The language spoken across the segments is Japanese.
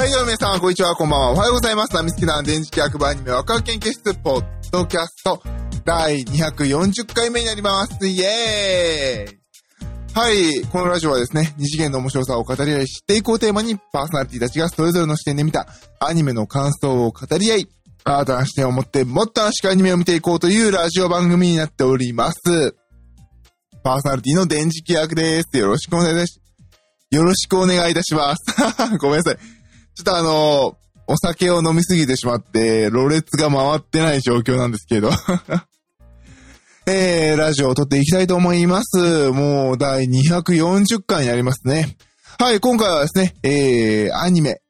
はい、どうも皆さん、こんにちは、こんばんは。おはようございます。ナミスケな電磁気役場アニメワクワク研究室、ポッドキャスト、第240回目になります。イエーイはい、このラジオはですね、二次元の面白さを語り合い、知っていこうテーマに、パーソナリティたちがそれぞれの視点で見たアニメの感想を語り合い、新たな視点を持ってもっと楽しくアニメを見ていこうというラジオ番組になっております。パーソナリティの電磁気役です。よろしくお願いし、よろしくお願いいたします。ごめんなさい。ちょっとあの、お酒を飲みすぎてしまって、ろれつが回ってない状況なんですけど。えー、ラジオを撮っていきたいと思います。もう第240回になりますね。はい、今回はですね、えー、アニメ、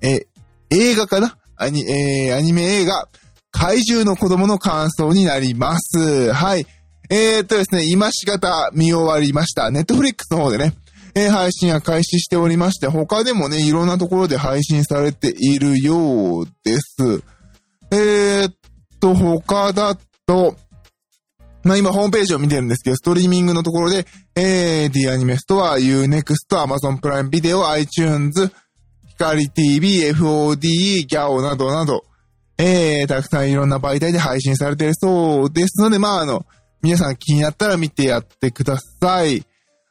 えー、映画かな？アニ、えー、アニメ映画、怪獣の子供の感想になります。はい。えー、っとですね、今しがた見終わりました。ネットフリックスの方でね、えー配信が開始しておりまして、他でもね、いろんなところで配信されているようです。えー、っと、他だと、まあ今ホームページを見てるんですけど、ストリーミングのところで、えー、D アニメストア、Unext、Amazon プライムビデオ、iTunes、光 TV、FOD、GAO などなど、えー、たくさんいろんな媒体で配信されているそうですので、まああの、皆さん気になったら見てやってください。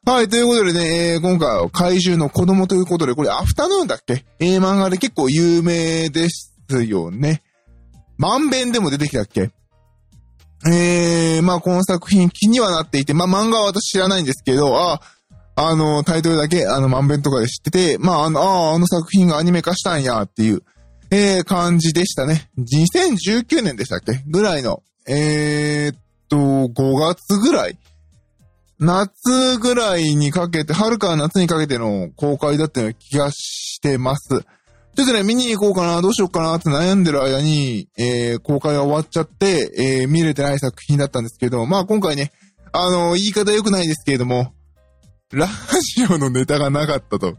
はい、ということでね、えー今回は怪獣の子供ということで、これアフタヌーンだっけ？えー、漫画で結構有名ですよね。万遍でも出てきたっけ？えー、まあこの作品気にはなっていて、まあ漫画は私知らないんですけど、あ、あの、タイトルだけ、あの、万遍とかで知ってて、まああの、ああ、あの作品がアニメ化したんやっていう、えー、感じでしたね。2019年でしたっけ？ぐらいの、えーっと、5月ぐらい夏ぐらいにかけて、春から夏にかけての公開だったような気がしてます。ちょっとね、見に行こうかな、どうしようかなって悩んでる間に、えー、公開が終わっちゃって、えー、見れてない作品だったんですけど、まあ今回ね、あの、言い方良くないですけれども、ラジオのネタがなかったと。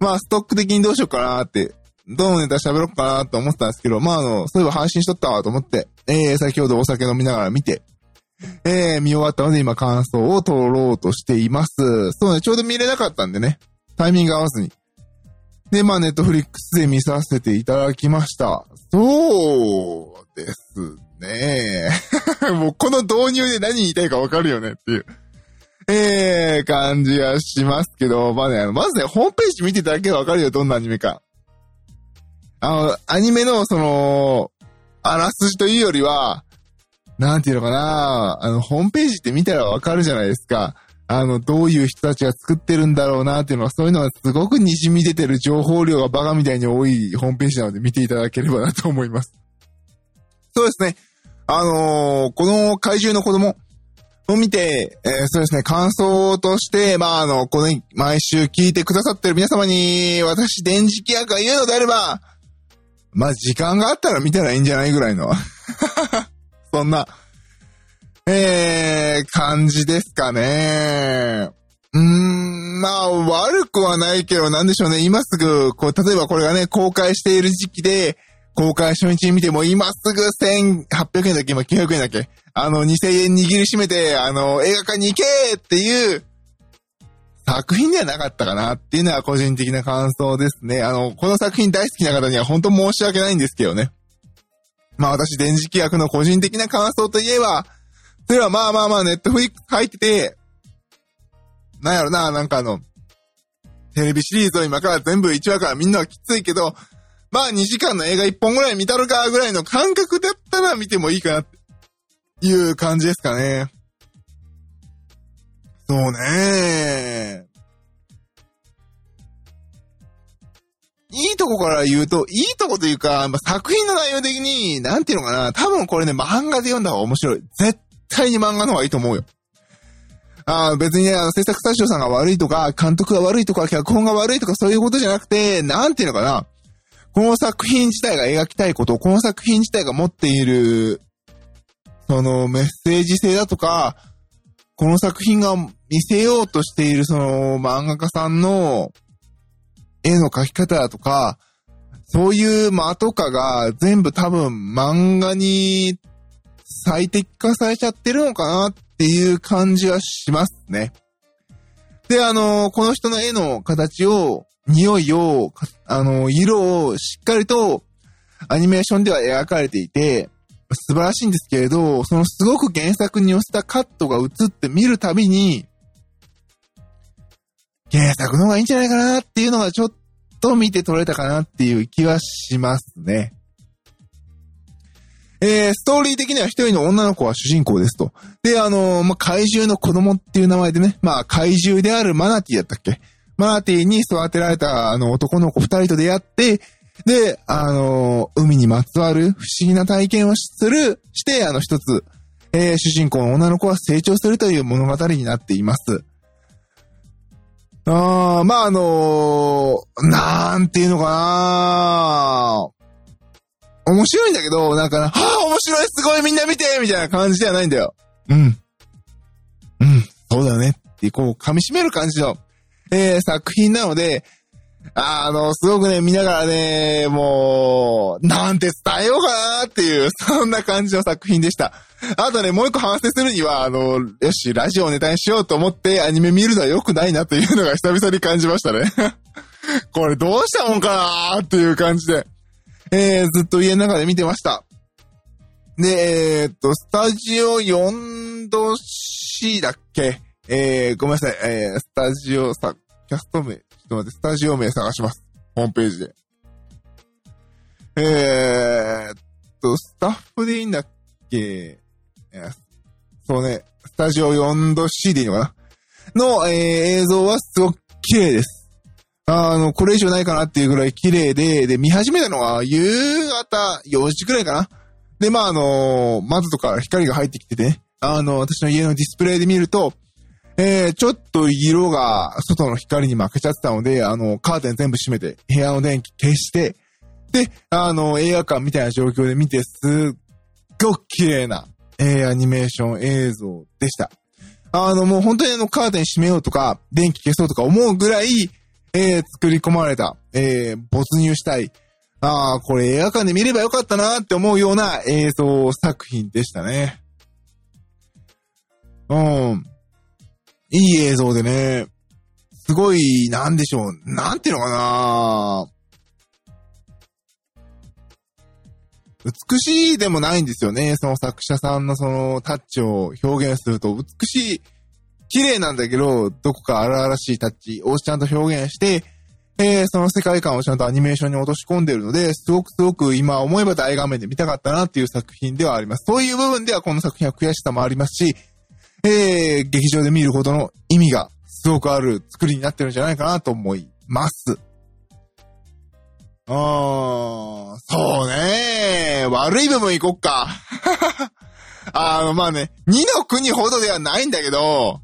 まあ、ストック的にどうしようかなって、どのネタ喋ろうかなと思ってたんですけど、まああの、そういえば配信しとったわと思って、えー、先ほどお酒飲みながら見て、えー、見終わったので今感想を取ろうとしています。そうね、ちょうど見れなかったんでね、タイミング合わずに。で、まあ、ネットフリックスで見させていただきました。そうですね。もうこの導入で何言いたいかわかるよねっていう。えー、感じはしますけど、まあね、あのまずね、ホームページ見ていただければわかるよ、どんなアニメか。あの、アニメの、その、あらすじというよりは、なんていうのかな、あの、ホームページって見たらわかるじゃないですか。あの、どういう人たちが作ってるんだろうなっていうのは、そういうのがすごく滲み出てる情報量がバカみたいに多いホームページなので見ていただければなと思います。そうですね。あのーこの怪獣の子供を見て、えーそうですね、感想として、まあ、あの、この、毎週聞いてくださってる皆様に、私、電磁気役が言うのであれば、まあ、時間があったら見たらいいんじゃないぐらいの。そんな、えー、感じですかね。うーん、まあ、悪くはないけど、なんでしょうね。今すぐ、こう、例えばこれがね、公開している時期で、公開初日に見ても、今すぐ1800円だっけ？今900円だっけ？あの、2000円握りしめて、あの、映画館に行けっていう、作品ではなかったかなっていうのは個人的な感想ですね。あの、この作品大好きな方には本当申し訳ないんですけどね。まあ私、電磁気役の個人的な感想といえば、それはまあまあまあ、ネットフリックス入ってて、なんやろな、なんかあの、テレビシリーズを今から全部1話から見るのはきついけど、まあ2時間の映画1本ぐらい見たるかぐらいの感覚だったら見てもいいかなっていう感じですかね。そうね。いいとこから言うと、いいとこというか、まあ、作品の内容的に、なんていうのかな、多分これね、漫画で読んだ方が面白い。絶対に漫画の方がいいと思うよ。あ別にね、あの、制作スタジオさんが悪いとか、監督が悪いとか、脚本が悪いとか、そういうことじゃなくて、なんていうのかな。この作品自体が描きたいこと、この作品自体が持っている、そのメッセージ性だとか、この作品が見せようとしているその漫画家さんの絵の描き方だとか、そういう間とかが全部多分漫画に最適化されちゃってるのかなっていう感じはしますね。で、あの、この人の絵の形を匂いを、あの、色をしっかりとアニメーションでは描かれていて、素晴らしいんですけれど、そのすごく原作に寄せたカットが映って見るたびに、原作の方がいいんじゃないかなっていうのがちょっと見て取れたかなっていう気はしますね。えー、ストーリー的には一人の女の子は主人公ですと。で、あのー、まあ、怪獣の子供っていう名前でね、まあ、怪獣であるマナティだったっけ？マナティに育てられたあの男の子二人と出会って、で、あのー、海にまつわる不思議な体験をする、して、あの一つ、えー、主人公の女の子は成長するという物語になっています。あまあ、あのー、なんていうのかな面白いんだけど、なんか、はあ、面白い、すごい、みんな見てみたいな感じではないんだよ。うん。うん、そうだよね。って、こう、噛み締める感じの、えー、作品なので、あの、すごくね、見ながらね、もう、なんて伝えようかなっていう、そんな感じの作品でした。あとね、もう一個反省するには、あの、よし、ラジオをネタにしようと思ってアニメ見るのは良くないなというのが久々に感じましたね。これどうしたもんかなーっていう感じで、えー、ずっと家の中で見てました。で、えー、っと、スタジオ4度 C だっけ？えー、ごめんなさい、えー、スタジオさ、キャスト名、と待って、スタジオ名探します。ホームページで。えー、っと、スタッフでいいんだっけ？そうね、スタジオ4度 C でいいのかな？の、えー、映像はすごく綺麗です。あの、これ以上ないかなっていうぐらい綺麗で、で、見始めたのは夕方4時くらいかな？で、まあ、あの、窓とか光が入ってきててね、あの、私の家のディスプレイで見ると、えー、ちょっと色が外の光に負けちゃってたので、あの、カーテン全部閉めて、部屋の電気消して、で、あの、映画館みたいな状況で見て、すっごく綺麗な、えー、アニメーション映像でした。あの、もう本当にあの、カーテン閉めようとか、電気消そうとか思うぐらい、えー、作り込まれた、えー、没入したい。ああ、これ映画館で見ればよかったなって思うような映像作品でしたね。うん。いい映像でね、すごい、なんでしょう、なんていうのかな。美しいでもないんですよね。その作者さんのそのタッチを表現すると、美しい、綺麗なんだけど、どこか荒々しいタッチ。をちゃんと表現して、えー、その世界観をちゃんとアニメーションに落とし込んでるので、すごくすごく今思えば大画面で見たかったなっていう作品ではあります。そういう部分ではこの作品は悔しさもありますし、えー、劇場で見ることの意味がすごくある作りになってるんじゃないかなと思います。あー、そうね悪い部分いこっか。あの、まあね、二の国ほどではないんだけど、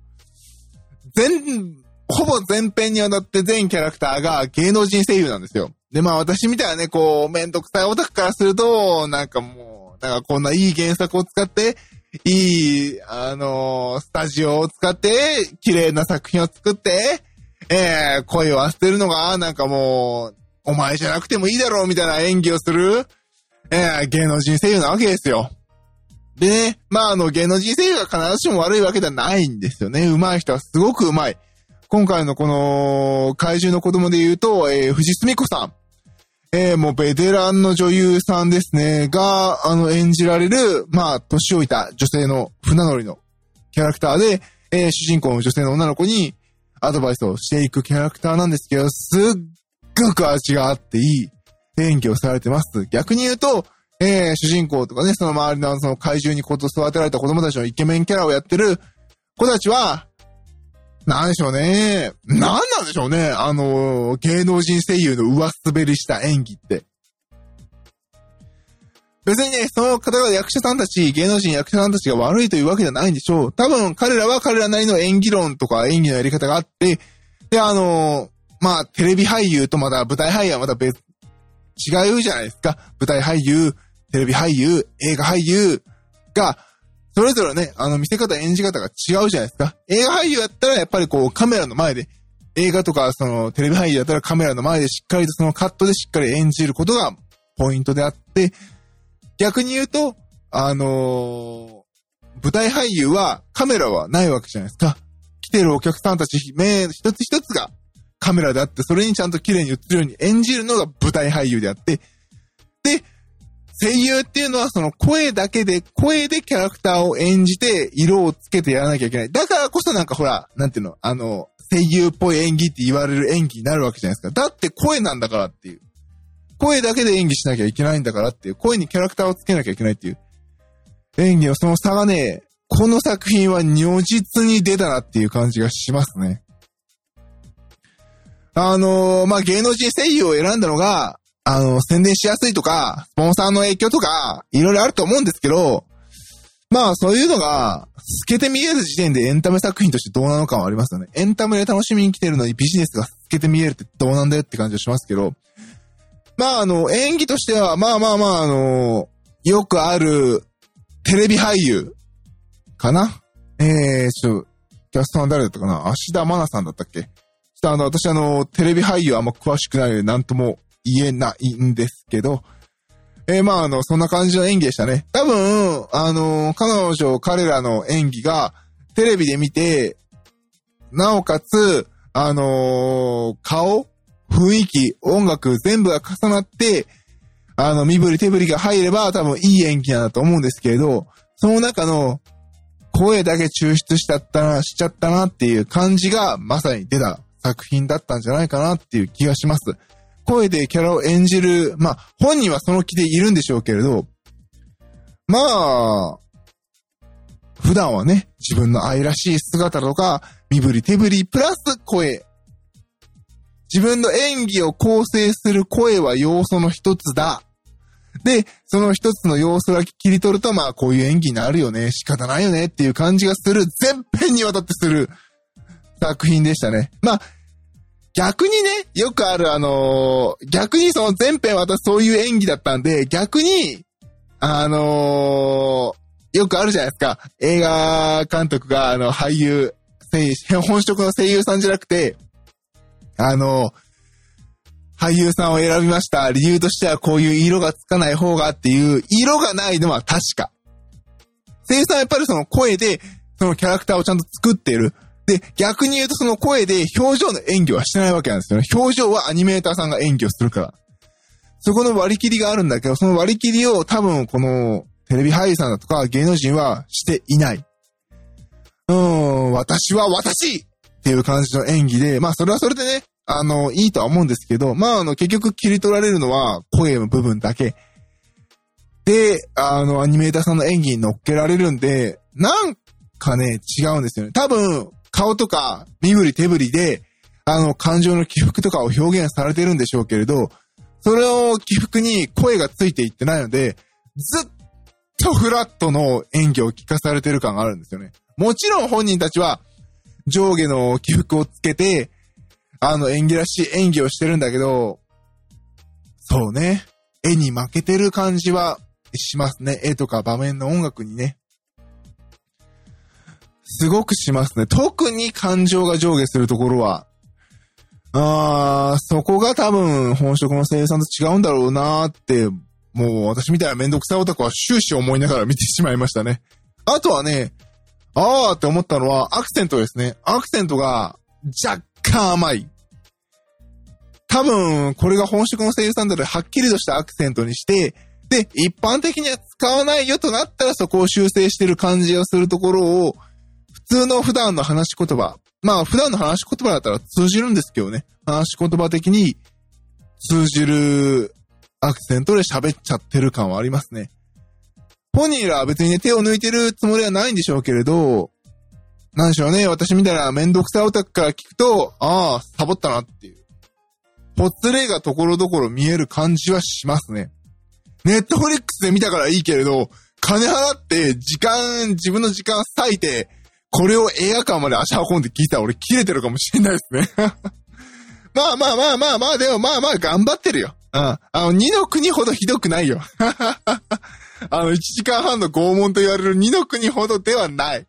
全、ほぼ全編にわたって全キャラクターが芸能人声優なんですよ。で、まあ私みたいなね、こう、めんどくさいオタクからすると、なんかもう、なんかこんないい原作を使って、いい、あのー、スタジオを使って、綺麗な作品を作って、えー、声を当てるのが、なんかもう、お前じゃなくてもいいだろうみたいな演技をする、えー、芸能人声優なわけですよ。でね、まあ、あの、芸能人声優が必ずしも悪いわけではないんですよね。上手い人はすごく上手い。今回のこの、怪獣の子供で言うと、えー、藤住子さん。えー、もうベテランの女優さんですね、が、あの、演じられる、まあ、年老いた女性の船乗りのキャラクターで、えー、主人公の女性の女の子にアドバイスをしていくキャラクターなんですけど、すっごく味があっていい演技をされてます。逆に言うと、えー、主人公とかね、その周りのその怪獣にこと育てられた子供たちのイケメンキャラをやってる子たちは、なんでしょうね。なんなんでしょうね。あの、芸能人声優の上滑りした演技って。別にね、その方々役者さんたち、芸能人役者さんたちが悪いというわけではないんでしょう。多分彼らは彼らなりの演技論とか演技のやり方があって、で、あの、まあ、テレビ俳優とまだ舞台俳優はまた別、違うじゃないですか。舞台俳優、テレビ俳優、映画俳優が、それぞれね、あの見せ方、演じ方が違うじゃないですか。映画俳優やったらやっぱりこうカメラの前で、映画とかそのテレビ俳優だったらカメラの前でしっかりとそのカットでしっかり演じることがポイントであって、逆に言うと、あのー、舞台俳優はカメラはないわけじゃないですか。来てるお客さんたち、目一つ一つがカメラであって、それにちゃんと綺麗に映るように演じるのが舞台俳優であって、で、声優っていうのはその声だけで、声でキャラクターを演じて、色をつけてやらなきゃいけない。だからこそなんかほら、なんていうの、あの、声優っぽい演技って言われる演技になるわけじゃないですか。だって声なんだからっていう。声だけで演技しなきゃいけないんだからっていう。声にキャラクターをつけなきゃいけないっていう。演技のその差がね、この作品は如実に出たなっていう感じがしますね。あのー、まあ、芸能人声優を選んだのが、あの、宣伝しやすいとか、スポンサーの影響とか、いろいろあると思うんですけど、まあそういうのが、透けて見える時点でエンタメ作品としてどうなのかはありますよね。エンタメで楽しみに来てるのにビジネスが透けて見えるってどうなんだよって感じはしますけど、まああの、演技としては、まあまあまああの、よくあるテレビ俳優かな？えー、ちょ、キャストは誰だったかな？芦田愛菜さんだったっけ？ちょっとあの、私あの、テレビ俳優あんま詳しくないので何とも言えないんですけど、えー、まあ、あの、そんな感じの演技でしたね。多分、あの、彼女、彼らの演技が、テレビで見て、なおかつ、あのー、顔雰囲気音楽全部が重なって、あの、身振り手振りが入れば多分いい演技なんだと思うんですけれど、その中の声だけ抽出しちゃったな、しちゃったなっていう感じがまさに出た作品だったんじゃないかなっていう気がします。声でキャラを演じる、まあ、本人はその気でいるんでしょうけれど、まあ、普段はね、自分の愛らしい姿とか、身振り手振りプラス声。自分の演技を構成する声は要素の一つだ。で、その一つの要素だけ切り取ると、まあ、こういう演技になるよね、仕方ないよねっていう感じがする、全編にわたってする作品でしたね。まあ、逆にね、よくあるあのー、逆にその前編私そういう演技だったんで、逆に、あのー、よくあるじゃないですか。映画監督が、あの、俳優、本職の声優さんじゃなくて、あのー、俳優さんを選びました。理由としてはこういう色がつかない方がっていう、色がないのは確か。声優さんはやっぱりその声で、そのキャラクターをちゃんと作っている。で、逆に言うとその声で表情の演技はしてないわけなんですよね。表情はアニメーターさんが演技をするから。そこの割り切りがあるんだけど、その割り切りを多分このテレビ俳優さんだとか芸能人はしていない。うーん、私は私っていう感じの演技で、まあそれはそれでね、あの、いいとは思うんですけど、まああの、結局切り取られるのは声の部分だけ。で、あの、アニメーターさんの演技に乗っけられるんで、なんかね、違うんですよね。多分、顔とか身振り手振りで、あの、感情の起伏とかを表現されてるんでしょうけれど、それを起伏に声がついていってないので、ずっとフラットの演技を聞かされてる感があるんですよね。もちろん本人たちは上下の起伏をつけて、あの演技らしい演技をしてるんだけど、そうね。絵に負けてる感じはしますね。絵とか場面の音楽にね。すごくしますね。特に感情が上下するところは。あー、そこが多分本職の声優さんと違うんだろうなーって、もう私みたいなめんどくさいオタクは終始思いながら見てしまいましたね。あとはね、あーって思ったのはアクセントですね。アクセントが若干甘い。多分、これが本職の声優さんだとはっきりとしたアクセントにして、で、一般的には使わないよとなったらそこを修正してる感じがするところを、普通の普段の話し言葉。まあ普段の話し言葉だったら通じるんですけどね。話し言葉的に通じるアクセントで喋っちゃってる感はありますね。本人らは別にね、手を抜いてるつもりはないんでしょうけれど、なんでしょうね、私みたいなめんどくさいオタクから聞くと、ああ、サボったなっていう。ポツレがところどころ見える感じはしますね。ネットフリックスで見たからいいけれど、金払って時間、自分の時間割いて、これを映画館まで足運んで聞いたら俺切れてるかもしれないですね まあまあまあまあまあ、でもまあまあ頑張ってるよ。うん。あの、二の国ほどひどくないよ。あの、1時間半の拷問と言われる二の国ほどではない。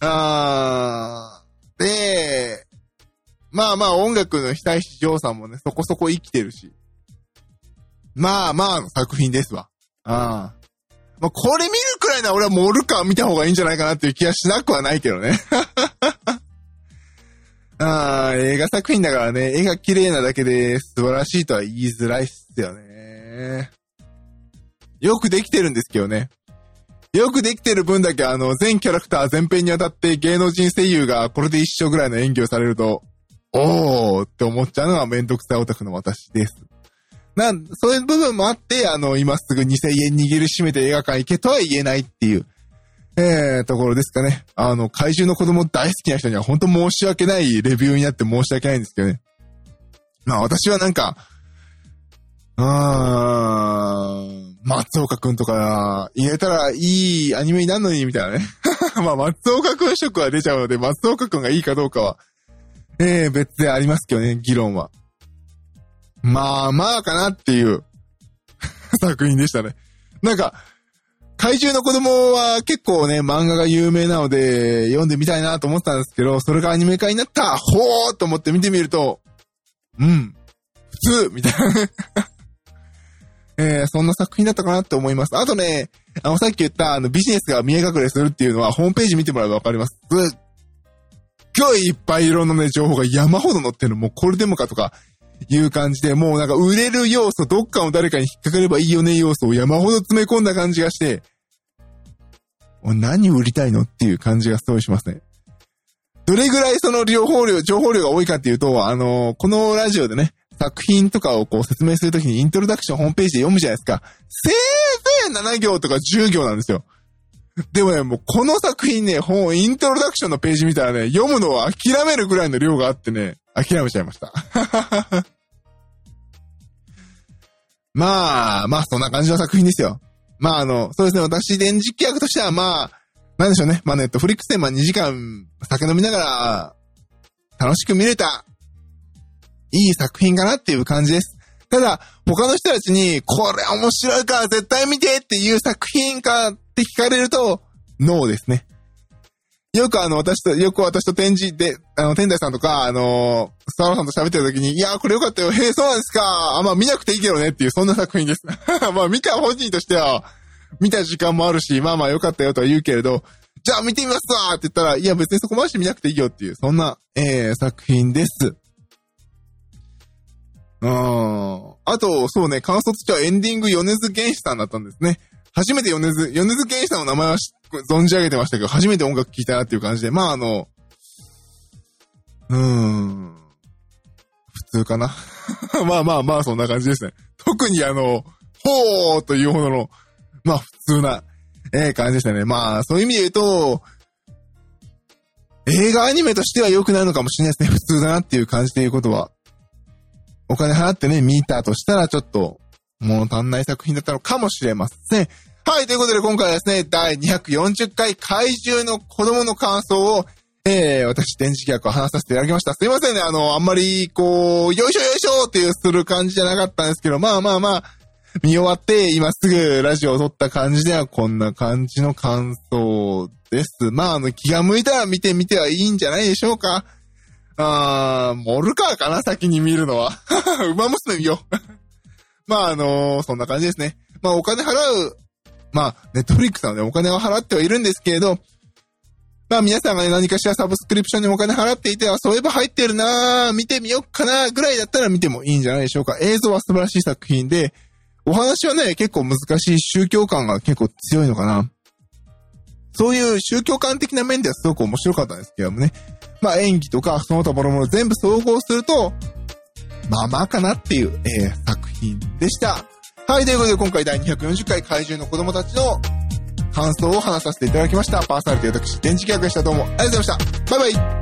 あー。で、まあまあ音楽の久石譲さんもね、そこそこ生きてるし。まあまあの作品ですわ。ああ。まあ、これ見るくらいなら俺はモルカー見た方がいいんじゃないかなっていう気はしなくはないけどね。あー映画作品だからね、絵が綺麗なだけで素晴らしいとは言いづらいっすよね。よくできてるんですけどね。よくできてる分だけあの、全キャラクター全編にわたって芸能人声優がこれで一緒ぐらいの演技をされると、おーって思っちゃうのがめんどくさいオタクの私です。なん、そういう部分もあって、あの、今すぐ2000円握りしめて映画館行けとは言えないっていう、えー、ところですかね。あの、怪獣の子供大好きな人には本当申し訳ないレビューになって申し訳ないんですけどね。まあ私はなんか、あー、松岡くんとか入れたらいいアニメになるのに、みたいなね。まあ松岡くん色は出ちゃうので、松岡くんがいいかどうかは、えー、別でありますけどね、議論は。まあまあかなっていう 作品でしたね。なんか、怪獣の子供は結構ね、漫画が有名なので、読んでみたいなと思ったんですけど、それがアニメ化になったほーと思って見てみると、うん、普通みたいな えー、そんな作品だったかなって思います。あとね、あの、さっき言った、あの、ビジネスが見え隠れするっていうのは、ホームページ見てもらえばわかります。すっごいいっぱいいろんなね、情報が山ほど載ってるの。もうこれでもかとか、いう感じで、もうなんか売れる要素、どっかの誰かに引っかかればいいよね要素を山ほど詰め込んだ感じがして、何売りたいのっていう感じがすごいしますね。どれぐらいその情報量、情報量が多いかっていうと、あのー、このラジオでね、作品とかをこう説明するときにイントロダクションホームページで読むじゃないですか。せいぜい7行とか10行なんですよ。でもね、もうこの作品ね、本、イントロダクションのページ見たらね、読むのは諦めるぐらいの量があってね、諦めちゃいました。まあ、まあ、そんな感じの作品ですよ。まあ、あの、そうですね、私、電磁気役としては、まあ、なんでしょうね。まあ、ネットフリックスで、まあ、2時間、酒飲みながら、楽しく見れた、いい作品かなっていう感じです。ただ、他の人たちに、これ面白いから絶対見てっていう作品かって聞かれると、ノーですね。よくあの、私と、よく私と展示で、あの、天台さんとか、あの、スタロさんと喋ってる時に、いやこれよかったよ、へえ、そうなんですか。あ、まあ見なくていいけどねっていう、そんな作品です。まあ見た本人としては、見た時間もあるし、まあまあよかったよとは言うけれど、じゃあ見てみますわって言ったら、いや別にそこまでして見なくていいよっていう、そんな、えー、作品です。うん。あと、そうね、感想としてはエンディング米津玄師さんだったんですね。初めて米津、米津玄師さんの名前は存じ上げてましたけど、初めて音楽聴いたなっていう感じで、まああの、うーん、普通かな。まあまあまあ、そんな感じですね。特にあの、ほーというほどの、まあ普通な、ええ、感じでしたね。まあ、そういう意味で言うと、映画アニメとしては良くなるのかもしれないですね。普通だなっていう感じでいうことは。お金払ってね、見たとしたらちょっと、物足んない作品だったのかもしれません。はい、ということで今回はですね、第240回怪獣の子供の感想を、えー、私、電磁気役を話させていただきました。すいませんね、あの、あんまり、こう、よいしょよいしょっていうする感じじゃなかったんですけど、まあまあまあ、見終わって、今すぐラジオを撮った感じではこんな感じの感想です。まあ、あの、気が向いたら見てみてはいいんじゃないでしょうか。あー、モルカーかな先に見るのは。馬娘見よう。まあ、あのー、そんな感じですね。まあ、お金払う、まあ、ネットフリックスなのでお金は払ってはいるんですけれど、まあ皆さんがね、何かしらサブスクリプションにお金払っていては、そういえば入ってるな見てみよっかなぐらいだったら見てもいいんじゃないでしょうか。映像は素晴らしい作品で、お話はね、結構難しい宗教感が結構強いのかな。そういう宗教観的な面ではすごく面白かったんですけどもね。まあ演技とかその他もろもろ全部総合すると、まあまあかなっていう、えー、作品でした。はい、ということで今回第240回怪獣の子供たちの感想を話させていただきました。パーソナリティ私、電池企画でした。どうもありがとうございました。バイバイ